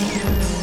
you.